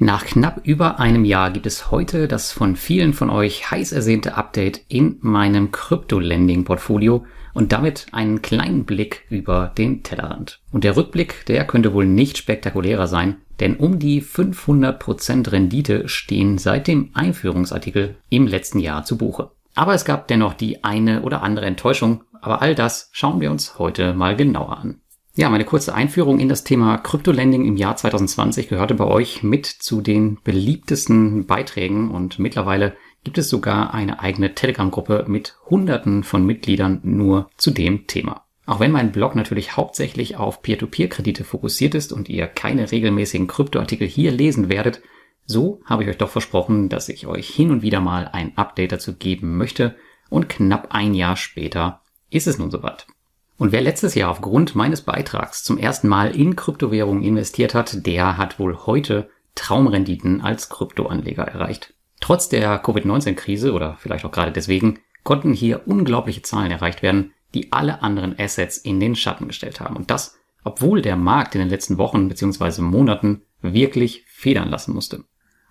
Nach knapp über einem Jahr gibt es heute das von vielen von euch heiß ersehnte Update in meinem Crypto-Lending-Portfolio und damit einen kleinen Blick über den Tellerrand. Und der Rückblick, der könnte wohl nicht spektakulärer sein, denn um die 500% Rendite stehen seit dem Einführungsartikel im letzten Jahr zu Buche. Aber es gab dennoch die eine oder andere Enttäuschung, aber all das schauen wir uns heute mal genauer an. Ja, meine kurze Einführung in das Thema Kryptolending im Jahr 2020 gehörte bei euch mit zu den beliebtesten Beiträgen und mittlerweile gibt es sogar eine eigene Telegram-Gruppe mit Hunderten von Mitgliedern nur zu dem Thema. Auch wenn mein Blog natürlich hauptsächlich auf Peer-to-Peer-Kredite fokussiert ist und ihr keine regelmäßigen Kryptoartikel hier lesen werdet, so habe ich euch doch versprochen, dass ich euch hin und wieder mal ein Update dazu geben möchte und knapp ein Jahr später ist es nun soweit. Und wer letztes Jahr aufgrund meines Beitrags zum ersten Mal in Kryptowährungen investiert hat, der hat wohl heute Traumrenditen als Kryptoanleger erreicht. Trotz der Covid-19-Krise oder vielleicht auch gerade deswegen konnten hier unglaubliche Zahlen erreicht werden, die alle anderen Assets in den Schatten gestellt haben. Und das, obwohl der Markt in den letzten Wochen bzw. Monaten wirklich federn lassen musste.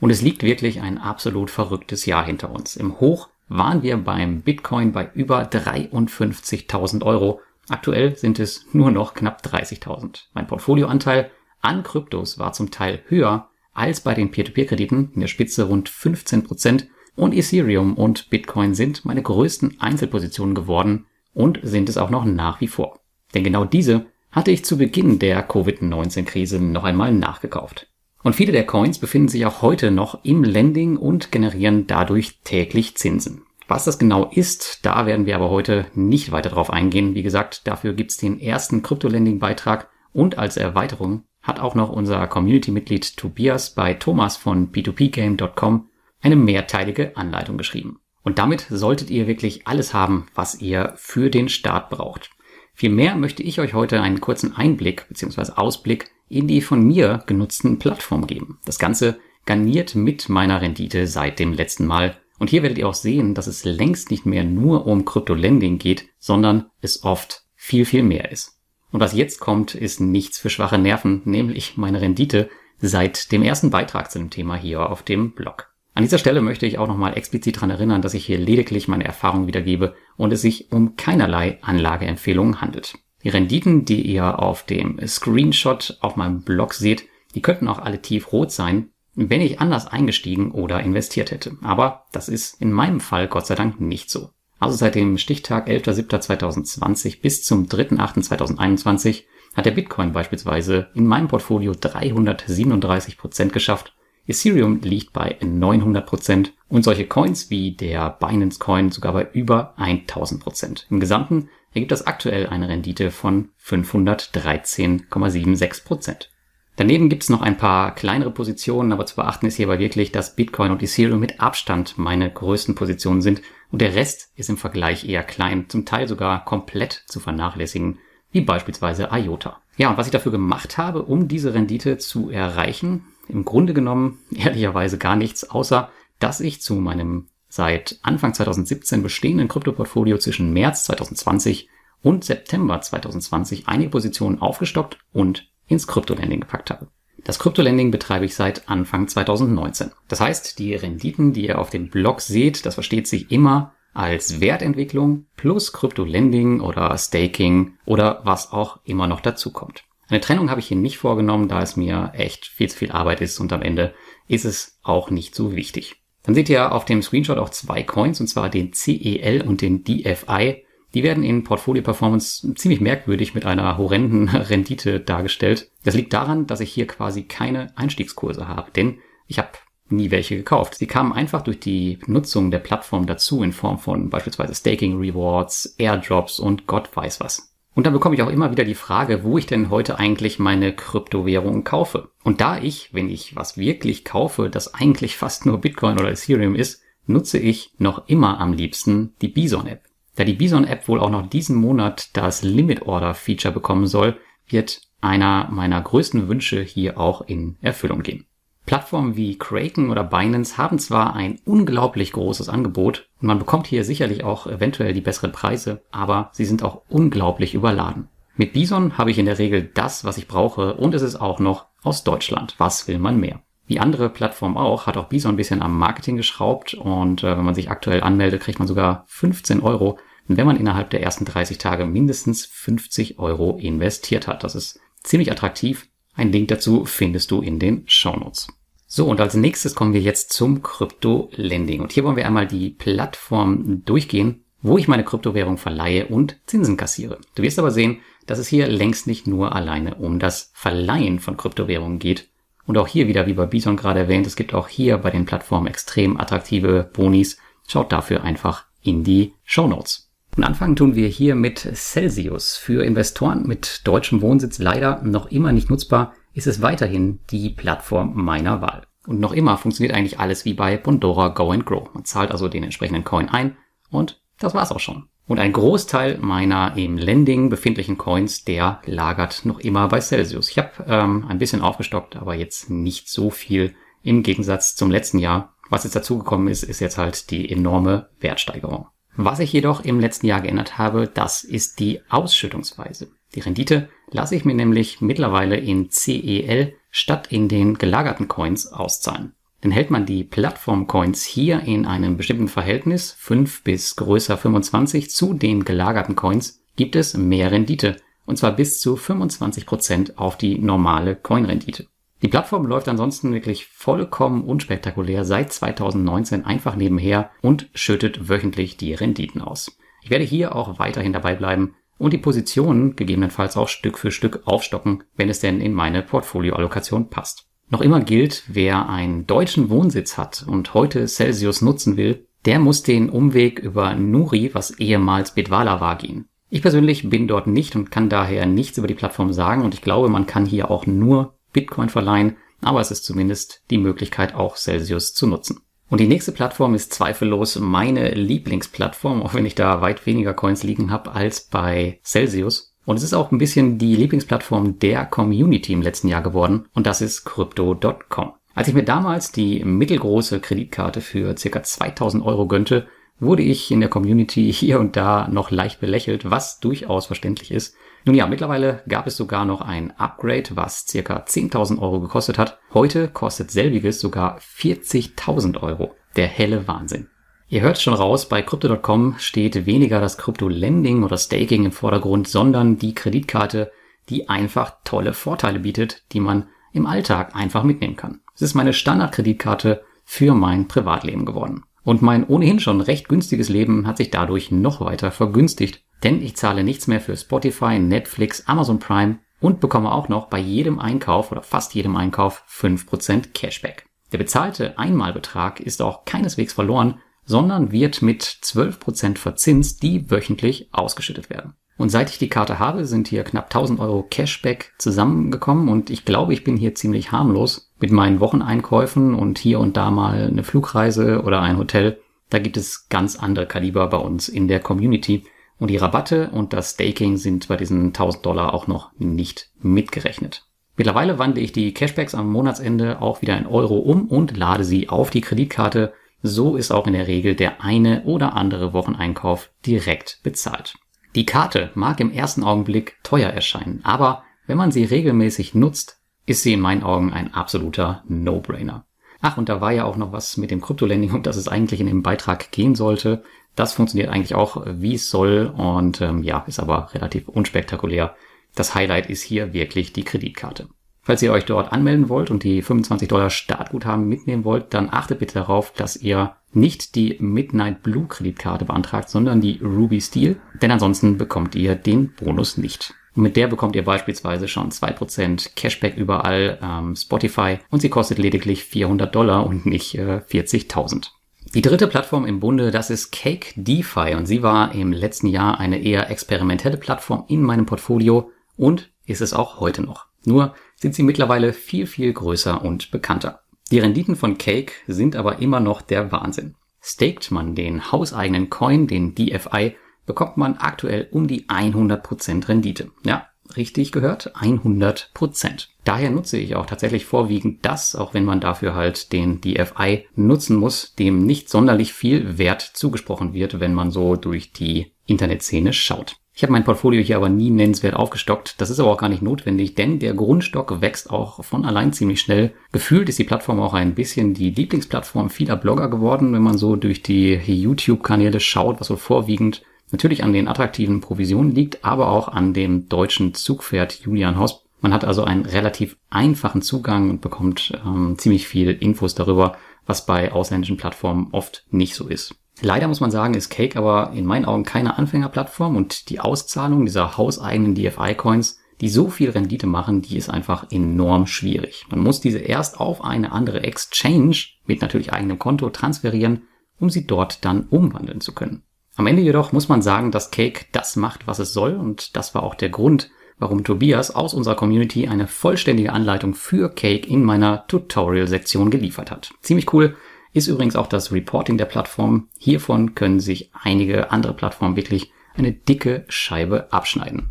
Und es liegt wirklich ein absolut verrücktes Jahr hinter uns. Im Hoch waren wir beim Bitcoin bei über 53.000 Euro Aktuell sind es nur noch knapp 30.000. Mein Portfolioanteil an Kryptos war zum Teil höher als bei den Peer-to-Peer-Krediten, in der Spitze rund 15% und Ethereum und Bitcoin sind meine größten Einzelpositionen geworden und sind es auch noch nach wie vor. Denn genau diese hatte ich zu Beginn der Covid-19-Krise noch einmal nachgekauft. Und viele der Coins befinden sich auch heute noch im Lending und generieren dadurch täglich Zinsen. Was das genau ist, da werden wir aber heute nicht weiter drauf eingehen. Wie gesagt, dafür gibt's den ersten Crypto-Lending-Beitrag und als Erweiterung hat auch noch unser Community-Mitglied Tobias bei Thomas von p2pgame.com eine mehrteilige Anleitung geschrieben. Und damit solltet ihr wirklich alles haben, was ihr für den Start braucht. Vielmehr möchte ich euch heute einen kurzen Einblick bzw. Ausblick in die von mir genutzten Plattformen geben. Das Ganze garniert mit meiner Rendite seit dem letzten Mal und hier werdet ihr auch sehen, dass es längst nicht mehr nur um Krypto-Lending geht, sondern es oft viel, viel mehr ist. Und was jetzt kommt, ist nichts für schwache Nerven, nämlich meine Rendite seit dem ersten Beitrag zu dem Thema hier auf dem Blog. An dieser Stelle möchte ich auch nochmal explizit daran erinnern, dass ich hier lediglich meine Erfahrung wiedergebe und es sich um keinerlei Anlageempfehlungen handelt. Die Renditen, die ihr auf dem Screenshot auf meinem Blog seht, die könnten auch alle tiefrot sein, wenn ich anders eingestiegen oder investiert hätte. Aber das ist in meinem Fall Gott sei Dank nicht so. Also seit dem Stichtag 11.07.2020 bis zum 3.08.2021 hat der Bitcoin beispielsweise in meinem Portfolio 337 Prozent geschafft. Ethereum liegt bei 900 Prozent und solche Coins wie der Binance Coin sogar bei über 1000 Prozent. Im Gesamten ergibt das aktuell eine Rendite von 513,76 Prozent. Daneben gibt es noch ein paar kleinere Positionen, aber zu beachten ist hierbei wirklich, dass Bitcoin und Ethereum mit Abstand meine größten Positionen sind und der Rest ist im Vergleich eher klein, zum Teil sogar komplett zu vernachlässigen, wie beispielsweise IOTA. Ja, und was ich dafür gemacht habe, um diese Rendite zu erreichen, im Grunde genommen ehrlicherweise gar nichts, außer dass ich zu meinem seit Anfang 2017 bestehenden Kryptoportfolio zwischen März 2020 und September 2020 einige Positionen aufgestockt und ins Kryptolending gepackt habe. Das Kryptolending betreibe ich seit Anfang 2019. Das heißt, die Renditen, die ihr auf dem Blog seht, das versteht sich immer als Wertentwicklung plus Kryptolending oder Staking oder was auch immer noch dazu kommt. Eine Trennung habe ich hier nicht vorgenommen, da es mir echt viel zu viel Arbeit ist und am Ende ist es auch nicht so wichtig. Dann seht ihr auf dem Screenshot auch zwei Coins, und zwar den CEL und den DFI. Die werden in Portfolio Performance ziemlich merkwürdig mit einer horrenden Rendite dargestellt. Das liegt daran, dass ich hier quasi keine Einstiegskurse habe, denn ich habe nie welche gekauft. Sie kamen einfach durch die Nutzung der Plattform dazu in Form von beispielsweise Staking Rewards, Airdrops und Gott weiß was. Und dann bekomme ich auch immer wieder die Frage, wo ich denn heute eigentlich meine Kryptowährungen kaufe. Und da ich, wenn ich was wirklich kaufe, das eigentlich fast nur Bitcoin oder Ethereum ist, nutze ich noch immer am liebsten die Bison App. Da die Bison-App wohl auch noch diesen Monat das Limit-Order-Feature bekommen soll, wird einer meiner größten Wünsche hier auch in Erfüllung gehen. Plattformen wie Kraken oder Binance haben zwar ein unglaublich großes Angebot und man bekommt hier sicherlich auch eventuell die besseren Preise, aber sie sind auch unglaublich überladen. Mit Bison habe ich in der Regel das, was ich brauche und es ist auch noch aus Deutschland. Was will man mehr? Wie andere Plattformen auch, hat auch Bison ein bisschen am Marketing geschraubt und äh, wenn man sich aktuell anmeldet, kriegt man sogar 15 Euro, wenn man innerhalb der ersten 30 Tage mindestens 50 Euro investiert hat. Das ist ziemlich attraktiv. Ein Link dazu findest du in den Shownotes. So, und als nächstes kommen wir jetzt zum Krypto-Lending. Und hier wollen wir einmal die Plattform durchgehen, wo ich meine Kryptowährung verleihe und Zinsen kassiere. Du wirst aber sehen, dass es hier längst nicht nur alleine um das Verleihen von Kryptowährungen geht. Und auch hier wieder, wie bei Bison gerade erwähnt, es gibt auch hier bei den Plattformen extrem attraktive Bonis. Schaut dafür einfach in die Show Notes. Und anfangen tun wir hier mit Celsius. Für Investoren mit deutschem Wohnsitz leider noch immer nicht nutzbar, ist es weiterhin die Plattform meiner Wahl. Und noch immer funktioniert eigentlich alles wie bei Bondora Go and Grow. Man zahlt also den entsprechenden Coin ein und das war's auch schon. Und ein Großteil meiner im Lending befindlichen Coins, der lagert noch immer bei Celsius. Ich habe ähm, ein bisschen aufgestockt, aber jetzt nicht so viel im Gegensatz zum letzten Jahr. Was jetzt dazugekommen ist, ist jetzt halt die enorme Wertsteigerung. Was ich jedoch im letzten Jahr geändert habe, das ist die Ausschüttungsweise. Die Rendite lasse ich mir nämlich mittlerweile in CEL statt in den gelagerten Coins auszahlen. Denn hält man die Plattform-Coins hier in einem bestimmten Verhältnis, 5 bis größer 25, zu den gelagerten Coins, gibt es mehr Rendite. Und zwar bis zu 25 Prozent auf die normale Coin-Rendite. Die Plattform läuft ansonsten wirklich vollkommen unspektakulär seit 2019 einfach nebenher und schüttet wöchentlich die Renditen aus. Ich werde hier auch weiterhin dabei bleiben und die Positionen gegebenenfalls auch Stück für Stück aufstocken, wenn es denn in meine Portfolioallokation passt. Noch immer gilt, wer einen deutschen Wohnsitz hat und heute Celsius nutzen will, der muss den Umweg über Nuri, was ehemals Bitwala war, gehen. Ich persönlich bin dort nicht und kann daher nichts über die Plattform sagen und ich glaube, man kann hier auch nur Bitcoin verleihen, aber es ist zumindest die Möglichkeit, auch Celsius zu nutzen. Und die nächste Plattform ist zweifellos meine Lieblingsplattform, auch wenn ich da weit weniger Coins liegen habe als bei Celsius. Und es ist auch ein bisschen die Lieblingsplattform der Community im letzten Jahr geworden und das ist Crypto.com. Als ich mir damals die mittelgroße Kreditkarte für circa 2000 Euro gönnte, wurde ich in der Community hier und da noch leicht belächelt, was durchaus verständlich ist. Nun ja, mittlerweile gab es sogar noch ein Upgrade, was circa 10.000 Euro gekostet hat. Heute kostet selbiges sogar 40.000 Euro. Der helle Wahnsinn. Ihr hört schon raus, bei Crypto.com steht weniger das Crypto-Lending oder Staking im Vordergrund, sondern die Kreditkarte, die einfach tolle Vorteile bietet, die man im Alltag einfach mitnehmen kann. Es ist meine Standardkreditkarte für mein Privatleben geworden. Und mein ohnehin schon recht günstiges Leben hat sich dadurch noch weiter vergünstigt, denn ich zahle nichts mehr für Spotify, Netflix, Amazon Prime und bekomme auch noch bei jedem Einkauf oder fast jedem Einkauf 5% Cashback. Der bezahlte Einmalbetrag ist auch keineswegs verloren, sondern wird mit 12% verzinst, die wöchentlich ausgeschüttet werden. Und seit ich die Karte habe, sind hier knapp 1000 Euro Cashback zusammengekommen und ich glaube, ich bin hier ziemlich harmlos mit meinen Wocheneinkäufen und hier und da mal eine Flugreise oder ein Hotel. Da gibt es ganz andere Kaliber bei uns in der Community und die Rabatte und das Staking sind bei diesen 1000 Dollar auch noch nicht mitgerechnet. Mittlerweile wandle ich die Cashbacks am Monatsende auch wieder in Euro um und lade sie auf die Kreditkarte so ist auch in der Regel der eine oder andere Wocheneinkauf direkt bezahlt. Die Karte mag im ersten Augenblick teuer erscheinen, aber wenn man sie regelmäßig nutzt, ist sie in meinen Augen ein absoluter No-Brainer. Ach, und da war ja auch noch was mit dem Kryptolending, um das es eigentlich in dem Beitrag gehen sollte. Das funktioniert eigentlich auch, wie es soll und ähm, ja, ist aber relativ unspektakulär. Das Highlight ist hier wirklich die Kreditkarte. Falls ihr euch dort anmelden wollt und die 25 Dollar Startguthaben mitnehmen wollt, dann achtet bitte darauf, dass ihr nicht die Midnight Blue Kreditkarte beantragt, sondern die Ruby Steel, denn ansonsten bekommt ihr den Bonus nicht. Und mit der bekommt ihr beispielsweise schon 2% Cashback überall, ähm, Spotify und sie kostet lediglich 400 Dollar und nicht äh, 40.000. Die dritte Plattform im Bunde, das ist Cake DeFi und sie war im letzten Jahr eine eher experimentelle Plattform in meinem Portfolio und ist es auch heute noch. Nur sind sie mittlerweile viel, viel größer und bekannter. Die Renditen von Cake sind aber immer noch der Wahnsinn. Staked man den hauseigenen Coin, den DFI, bekommt man aktuell um die 100% Rendite. Ja, richtig gehört, 100%. Daher nutze ich auch tatsächlich vorwiegend das, auch wenn man dafür halt den DFI nutzen muss, dem nicht sonderlich viel Wert zugesprochen wird, wenn man so durch die Internetszene schaut. Ich habe mein Portfolio hier aber nie nennenswert aufgestockt. Das ist aber auch gar nicht notwendig, denn der Grundstock wächst auch von allein ziemlich schnell. Gefühlt ist die Plattform auch ein bisschen die Lieblingsplattform vieler Blogger geworden, wenn man so durch die YouTube-Kanäle schaut, was so vorwiegend natürlich an den attraktiven Provisionen liegt, aber auch an dem deutschen Zugpferd Julian Hosp. Man hat also einen relativ einfachen Zugang und bekommt ähm, ziemlich viel Infos darüber, was bei ausländischen Plattformen oft nicht so ist. Leider muss man sagen, ist Cake aber in meinen Augen keine Anfängerplattform und die Auszahlung dieser hauseigenen DFI-Coins, die so viel Rendite machen, die ist einfach enorm schwierig. Man muss diese erst auf eine andere Exchange mit natürlich eigenem Konto transferieren, um sie dort dann umwandeln zu können. Am Ende jedoch muss man sagen, dass Cake das macht, was es soll und das war auch der Grund, warum Tobias aus unserer Community eine vollständige Anleitung für Cake in meiner Tutorial-Sektion geliefert hat. Ziemlich cool, ist übrigens auch das Reporting der Plattform. Hiervon können sich einige andere Plattformen wirklich eine dicke Scheibe abschneiden.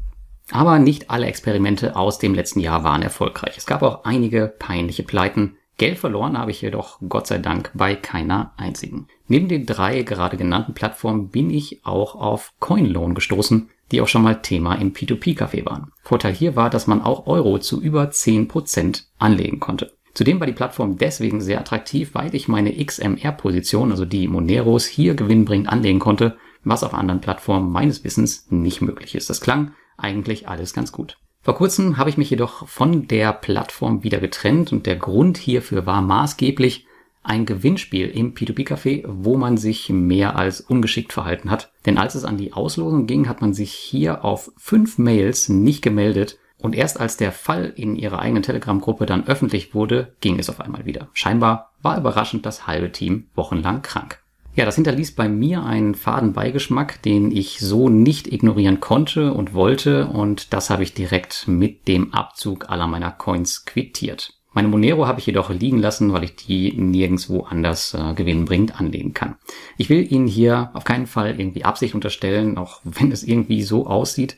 Aber nicht alle Experimente aus dem letzten Jahr waren erfolgreich. Es gab auch einige peinliche Pleiten. Geld verloren habe ich jedoch Gott sei Dank bei keiner einzigen. Neben den drei gerade genannten Plattformen bin ich auch auf CoinLoan gestoßen, die auch schon mal Thema im P2P-Café waren. Vorteil hier war, dass man auch Euro zu über 10% anlegen konnte. Zudem war die Plattform deswegen sehr attraktiv, weil ich meine XMR-Position, also die Moneros, hier gewinnbringend anlegen konnte, was auf anderen Plattformen meines Wissens nicht möglich ist. Das klang eigentlich alles ganz gut. Vor kurzem habe ich mich jedoch von der Plattform wieder getrennt und der Grund hierfür war maßgeblich ein Gewinnspiel im P2P-Café, wo man sich mehr als ungeschickt verhalten hat. Denn als es an die Auslosung ging, hat man sich hier auf fünf Mails nicht gemeldet und erst als der Fall in ihrer eigenen Telegram-Gruppe dann öffentlich wurde, ging es auf einmal wieder. Scheinbar war überraschend das halbe Team wochenlang krank. Ja, das hinterließ bei mir einen faden Beigeschmack, den ich so nicht ignorieren konnte und wollte und das habe ich direkt mit dem Abzug aller meiner Coins quittiert. Meine Monero habe ich jedoch liegen lassen, weil ich die nirgendwo anders äh, gewinnbringend anlegen kann. Ich will Ihnen hier auf keinen Fall irgendwie Absicht unterstellen, auch wenn es irgendwie so aussieht.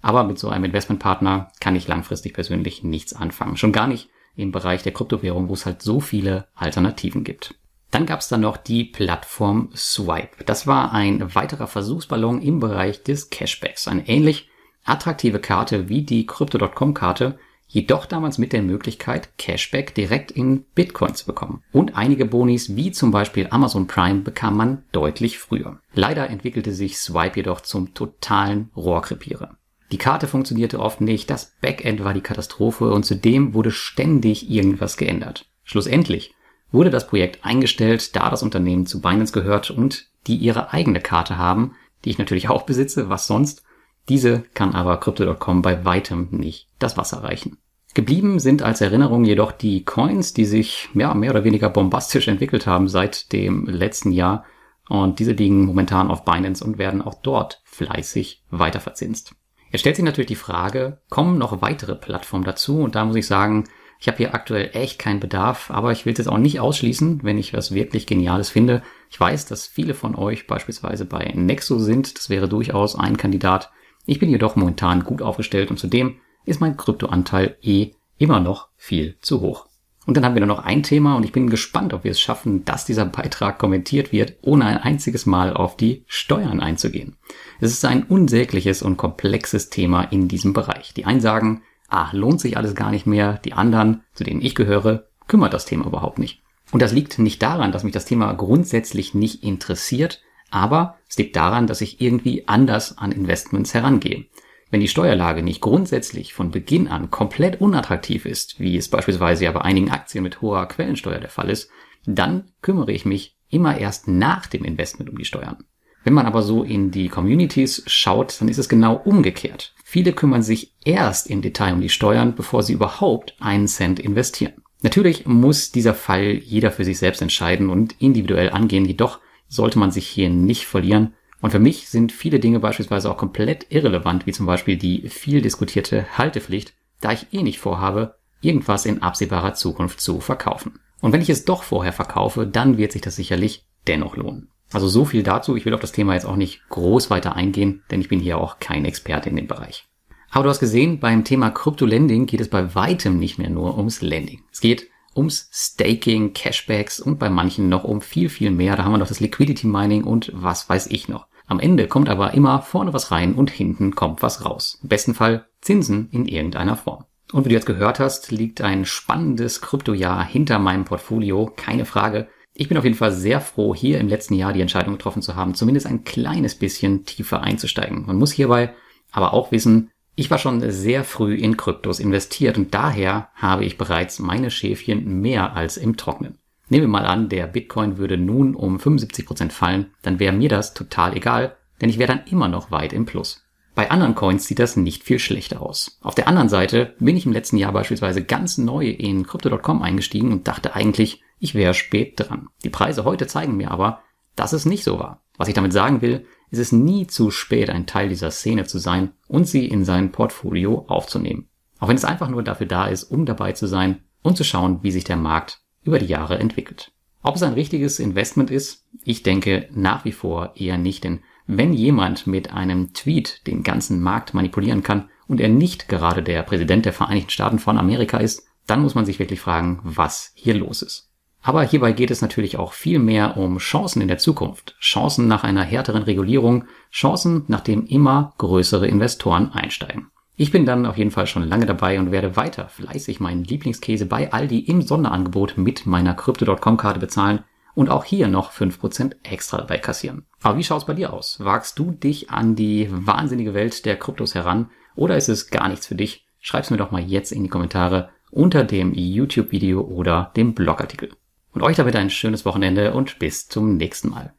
Aber mit so einem Investmentpartner kann ich langfristig persönlich nichts anfangen. Schon gar nicht im Bereich der Kryptowährung, wo es halt so viele Alternativen gibt. Dann gab es dann noch die Plattform Swipe. Das war ein weiterer Versuchsballon im Bereich des Cashbacks. Eine ähnlich attraktive Karte wie die Crypto.com-Karte, jedoch damals mit der Möglichkeit, Cashback direkt in Bitcoin zu bekommen. Und einige Bonis, wie zum Beispiel Amazon Prime, bekam man deutlich früher. Leider entwickelte sich Swipe jedoch zum totalen Rohrkrepierer. Die Karte funktionierte oft nicht, das Backend war die Katastrophe und zudem wurde ständig irgendwas geändert. Schlussendlich wurde das Projekt eingestellt, da das Unternehmen zu Binance gehört und die ihre eigene Karte haben, die ich natürlich auch besitze, was sonst. Diese kann aber Crypto.com bei weitem nicht das Wasser reichen. Geblieben sind als Erinnerung jedoch die Coins, die sich ja, mehr oder weniger bombastisch entwickelt haben seit dem letzten Jahr. Und diese liegen momentan auf Binance und werden auch dort fleißig weiterverzinst. Jetzt stellt sich natürlich die Frage, kommen noch weitere Plattformen dazu? Und da muss ich sagen, ich habe hier aktuell echt keinen Bedarf, aber ich will es jetzt auch nicht ausschließen, wenn ich was wirklich Geniales finde. Ich weiß, dass viele von euch beispielsweise bei Nexo sind. Das wäre durchaus ein Kandidat. Ich bin jedoch momentan gut aufgestellt und zudem ist mein Kryptoanteil eh immer noch viel zu hoch. Und dann haben wir nur noch ein Thema und ich bin gespannt, ob wir es schaffen, dass dieser Beitrag kommentiert wird, ohne ein einziges Mal auf die Steuern einzugehen. Es ist ein unsägliches und komplexes Thema in diesem Bereich. Die einen sagen, ah, lohnt sich alles gar nicht mehr. Die anderen, zu denen ich gehöre, kümmert das Thema überhaupt nicht. Und das liegt nicht daran, dass mich das Thema grundsätzlich nicht interessiert, aber es liegt daran, dass ich irgendwie anders an Investments herangehe. Wenn die Steuerlage nicht grundsätzlich von Beginn an komplett unattraktiv ist, wie es beispielsweise ja bei einigen Aktien mit hoher Quellensteuer der Fall ist, dann kümmere ich mich immer erst nach dem Investment um die Steuern. Wenn man aber so in die Communities schaut, dann ist es genau umgekehrt. Viele kümmern sich erst im Detail um die Steuern, bevor sie überhaupt einen Cent investieren. Natürlich muss dieser Fall jeder für sich selbst entscheiden und individuell angehen, jedoch sollte man sich hier nicht verlieren und für mich sind viele Dinge beispielsweise auch komplett irrelevant, wie zum Beispiel die viel diskutierte Haltepflicht, da ich eh nicht vorhabe, irgendwas in absehbarer Zukunft zu verkaufen. Und wenn ich es doch vorher verkaufe, dann wird sich das sicherlich dennoch lohnen. Also so viel dazu. Ich will auf das Thema jetzt auch nicht groß weiter eingehen, denn ich bin hier auch kein Experte in dem Bereich. Aber du hast gesehen, beim Thema Krypto-Lending geht es bei weitem nicht mehr nur ums Lending. Es geht ums Staking, Cashbacks und bei manchen noch um viel, viel mehr. Da haben wir noch das Liquidity Mining und was weiß ich noch. Am Ende kommt aber immer vorne was rein und hinten kommt was raus. Im besten Fall Zinsen in irgendeiner Form. Und wie du jetzt gehört hast, liegt ein spannendes Kryptojahr hinter meinem Portfolio, keine Frage. Ich bin auf jeden Fall sehr froh, hier im letzten Jahr die Entscheidung getroffen zu haben, zumindest ein kleines bisschen tiefer einzusteigen. Man muss hierbei aber auch wissen, ich war schon sehr früh in Kryptos investiert und daher habe ich bereits meine Schäfchen mehr als im Trocknen. Nehmen wir mal an, der Bitcoin würde nun um 75 Prozent fallen, dann wäre mir das total egal, denn ich wäre dann immer noch weit im Plus. Bei anderen Coins sieht das nicht viel schlechter aus. Auf der anderen Seite bin ich im letzten Jahr beispielsweise ganz neu in Crypto.com eingestiegen und dachte eigentlich, ich wäre spät dran. Die Preise heute zeigen mir aber, dass es nicht so war. Was ich damit sagen will, ist es nie zu spät, ein Teil dieser Szene zu sein und sie in sein Portfolio aufzunehmen. Auch wenn es einfach nur dafür da ist, um dabei zu sein und zu schauen, wie sich der Markt über die Jahre entwickelt. Ob es ein richtiges Investment ist, ich denke nach wie vor eher nicht, denn wenn jemand mit einem Tweet den ganzen Markt manipulieren kann und er nicht gerade der Präsident der Vereinigten Staaten von Amerika ist, dann muss man sich wirklich fragen, was hier los ist. Aber hierbei geht es natürlich auch viel mehr um Chancen in der Zukunft. Chancen nach einer härteren Regulierung, Chancen, nachdem immer größere Investoren einsteigen. Ich bin dann auf jeden Fall schon lange dabei und werde weiter fleißig meinen Lieblingskäse bei Aldi im Sonderangebot mit meiner Crypto.com-Karte bezahlen und auch hier noch 5% extra dabei kassieren. Aber wie schaut's bei dir aus? Wagst du dich an die wahnsinnige Welt der Kryptos heran oder ist es gar nichts für dich? Schreib's mir doch mal jetzt in die Kommentare unter dem YouTube-Video oder dem Blogartikel. Und euch damit ein schönes Wochenende und bis zum nächsten Mal.